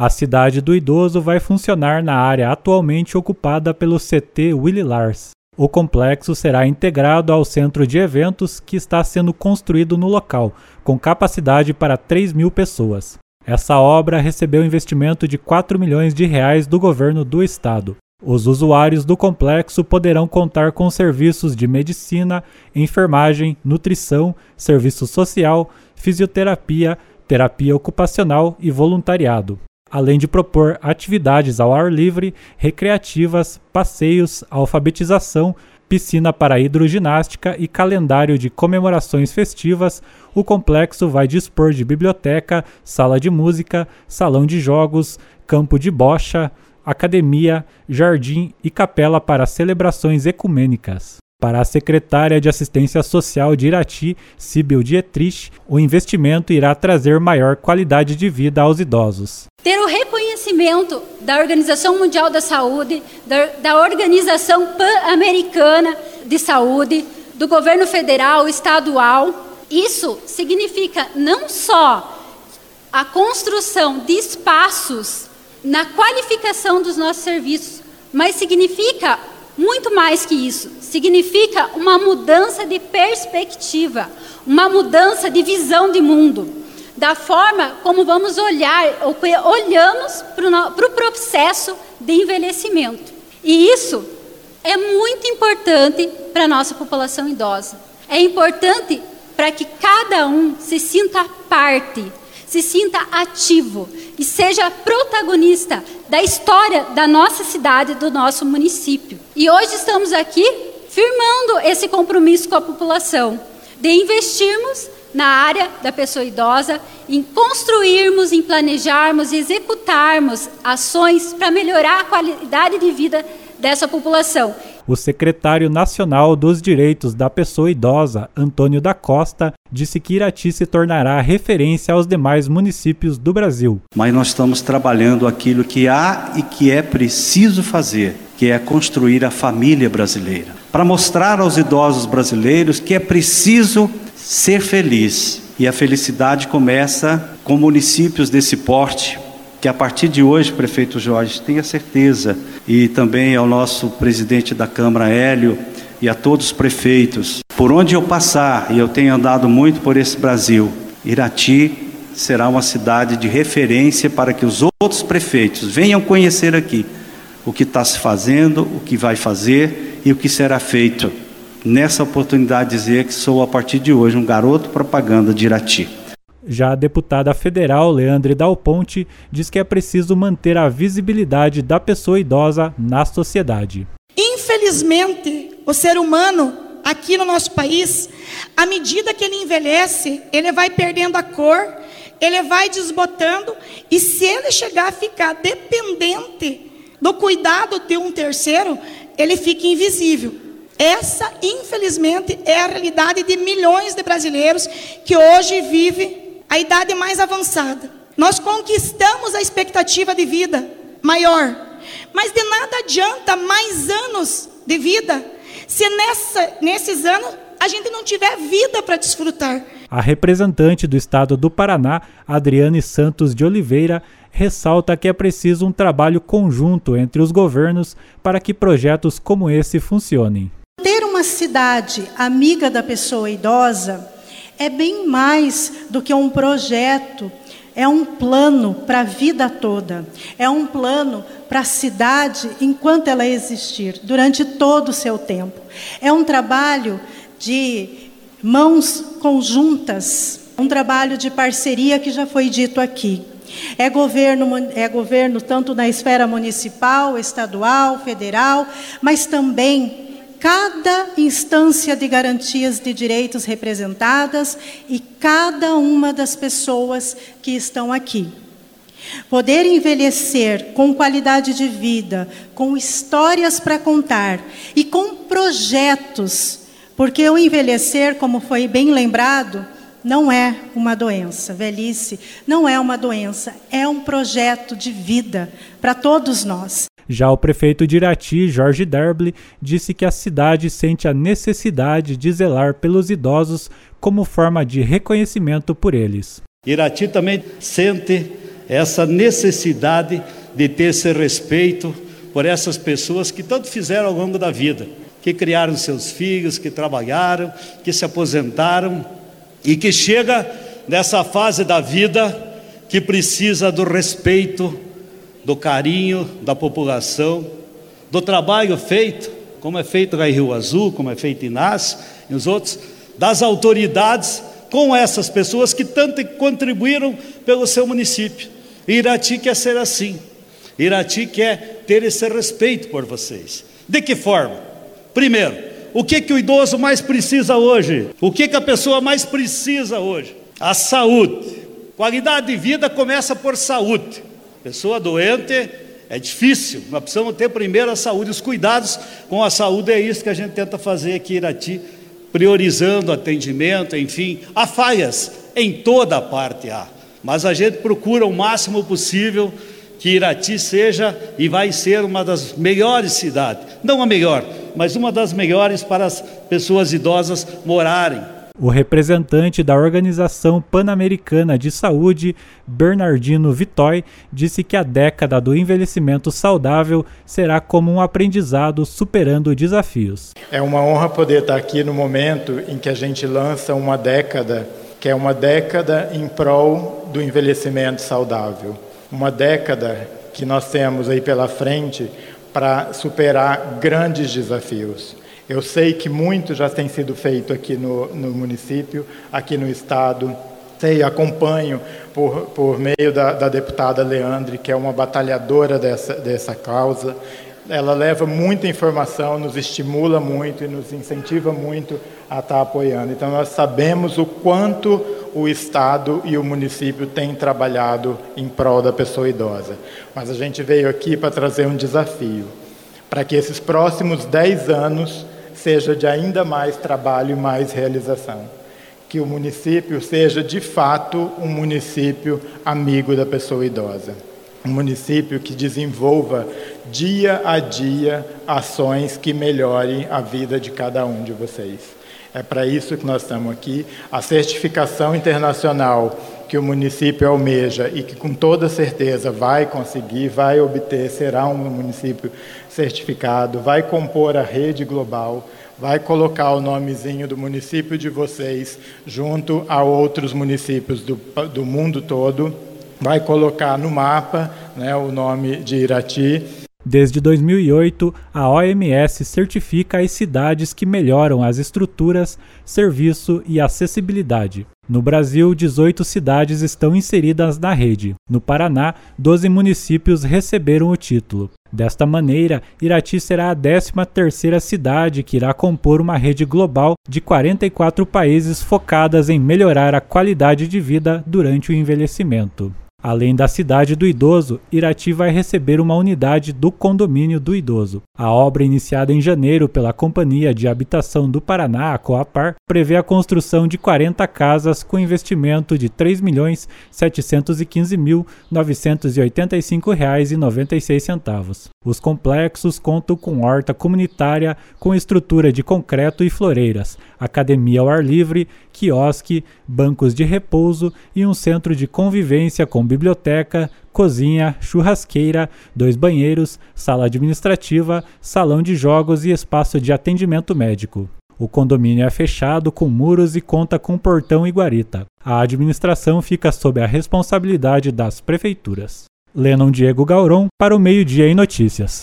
A cidade do idoso vai funcionar na área atualmente ocupada pelo CT Willy Lars. O complexo será integrado ao centro de eventos que está sendo construído no local, com capacidade para 3 mil pessoas. Essa obra recebeu investimento de 4 milhões de reais do governo do estado. Os usuários do complexo poderão contar com serviços de medicina, enfermagem, nutrição, serviço social, fisioterapia, terapia ocupacional e voluntariado além de propor atividades ao ar livre, recreativas, passeios, alfabetização, piscina para hidroginástica e calendário de comemorações festivas, o complexo vai dispor de biblioteca, sala de música, salão de jogos, campo de bocha, academia, jardim e capela para celebrações ecumênicas. Para a secretária de Assistência Social de Irati, Sibyl Dietrich, o investimento irá trazer maior qualidade de vida aos idosos. Ter o reconhecimento da Organização Mundial da Saúde, da, da Organização Pan-Americana de Saúde, do governo federal, estadual, isso significa não só a construção de espaços na qualificação dos nossos serviços, mas significa muito mais que isso, significa uma mudança de perspectiva, uma mudança de visão de mundo, da forma como vamos olhar, olhamos para o processo de envelhecimento. E isso é muito importante para a nossa população idosa. É importante para que cada um se sinta parte, se sinta ativo e seja protagonista da história da nossa cidade, do nosso município. E hoje estamos aqui firmando esse compromisso com a população de investirmos na área da pessoa idosa, em construirmos, em planejarmos e executarmos ações para melhorar a qualidade de vida dessa população o secretário nacional dos direitos da pessoa idosa, Antônio da Costa, disse que Irati se tornará referência aos demais municípios do Brasil. Mas nós estamos trabalhando aquilo que há e que é preciso fazer, que é construir a família brasileira, para mostrar aos idosos brasileiros que é preciso ser feliz. E a felicidade começa com municípios desse porte, que a partir de hoje, prefeito Jorge, tenha certeza, e também ao nosso presidente da Câmara, Hélio, e a todos os prefeitos, por onde eu passar, e eu tenho andado muito por esse Brasil, Irati será uma cidade de referência para que os outros prefeitos venham conhecer aqui o que está se fazendo, o que vai fazer e o que será feito. Nessa oportunidade, dizer que sou, a partir de hoje, um garoto propaganda de Irati. Já a deputada federal Leandre Dal Ponte diz que é preciso manter a visibilidade da pessoa idosa na sociedade. Infelizmente, o ser humano aqui no nosso país, à medida que ele envelhece, ele vai perdendo a cor, ele vai desbotando e se ele chegar a ficar dependente do cuidado de um terceiro, ele fica invisível. Essa, infelizmente, é a realidade de milhões de brasileiros que hoje vivem a idade mais avançada. Nós conquistamos a expectativa de vida maior, mas de nada adianta mais anos de vida se nessa, nesses anos a gente não tiver vida para desfrutar. A representante do estado do Paraná, Adriane Santos de Oliveira, ressalta que é preciso um trabalho conjunto entre os governos para que projetos como esse funcionem. Ter uma cidade amiga da pessoa idosa é bem mais do que um projeto, é um plano para a vida toda, é um plano para a cidade enquanto ela existir, durante todo o seu tempo. É um trabalho de mãos conjuntas, um trabalho de parceria que já foi dito aqui. É governo, é governo tanto na esfera municipal, estadual, federal, mas também cada instância de garantias de direitos representadas e cada uma das pessoas que estão aqui. Poder envelhecer com qualidade de vida, com histórias para contar e com projetos, porque o envelhecer, como foi bem lembrado, não é uma doença. Velhice não é uma doença, é um projeto de vida para todos nós. Já o prefeito de Irati, Jorge Derble, disse que a cidade sente a necessidade de zelar pelos idosos como forma de reconhecimento por eles. Irati também sente essa necessidade de ter esse respeito por essas pessoas que tanto fizeram ao longo da vida, que criaram seus filhos, que trabalharam, que se aposentaram e que chega nessa fase da vida que precisa do respeito, do carinho da população, do trabalho feito, como é feito em Rio Azul, como é feito em Nas e os outros, das autoridades com essas pessoas que tanto contribuíram pelo seu município. Irati quer ser assim. Irati quer ter esse respeito por vocês. De que forma? Primeiro, o que, que o idoso mais precisa hoje? O que, que a pessoa mais precisa hoje? A saúde. Qualidade de vida começa por saúde. Pessoa doente é difícil, nós precisamos ter primeiro a saúde, os cuidados com a saúde, é isso que a gente tenta fazer aqui em Irati, priorizando atendimento, enfim, há falhas em toda parte há, mas a gente procura o máximo possível que Irati seja e vai ser uma das melhores cidades, não a melhor, mas uma das melhores para as pessoas idosas morarem o representante da Organização Pan-Americana de Saúde, Bernardino Vitoy, disse que a década do envelhecimento saudável será como um aprendizado superando desafios. É uma honra poder estar aqui no momento em que a gente lança uma década, que é uma década em prol do envelhecimento saudável. Uma década que nós temos aí pela frente para superar grandes desafios. Eu sei que muito já tem sido feito aqui no, no município, aqui no estado. Sei, acompanho por, por meio da, da deputada Leandre, que é uma batalhadora dessa, dessa causa. Ela leva muita informação, nos estimula muito e nos incentiva muito a estar apoiando. Então, nós sabemos o quanto o Estado e o município têm trabalhado em prol da pessoa idosa. Mas a gente veio aqui para trazer um desafio, para que esses próximos 10 anos seja de ainda mais trabalho e mais realização. Que o município seja de fato um município amigo da pessoa idosa. Um município que desenvolva dia a dia ações que melhorem a vida de cada um de vocês. É para isso que nós estamos aqui. A certificação internacional que o município almeja e que com toda certeza vai conseguir, vai obter, será um município certificado, vai compor a rede global, vai colocar o nomezinho do município de vocês junto a outros municípios do, do mundo todo, vai colocar no mapa né, o nome de Irati Desde 2008, a OMS certifica as cidades que melhoram as estruturas, serviço e acessibilidade. No Brasil, 18 cidades estão inseridas na rede. No Paraná, 12 municípios receberam o título. Desta maneira, Irati será a 13ª cidade que irá compor uma rede global de 44 países focadas em melhorar a qualidade de vida durante o envelhecimento. Além da cidade do idoso, Irati vai receber uma unidade do condomínio do idoso. A obra, iniciada em janeiro pela Companhia de Habitação do Paraná, a Coapar, prevê a construção de 40 casas com investimento de R$ 3.715.985,96. Os complexos contam com horta comunitária com estrutura de concreto e floreiras, academia ao ar livre, quiosque, bancos de repouso e um centro de convivência com biblioteca, cozinha, churrasqueira, dois banheiros, sala administrativa, salão de jogos e espaço de atendimento médico. O condomínio é fechado com muros e conta com portão e guarita. A administração fica sob a responsabilidade das prefeituras. Lennon Diego Gauron para o Meio Dia em Notícias.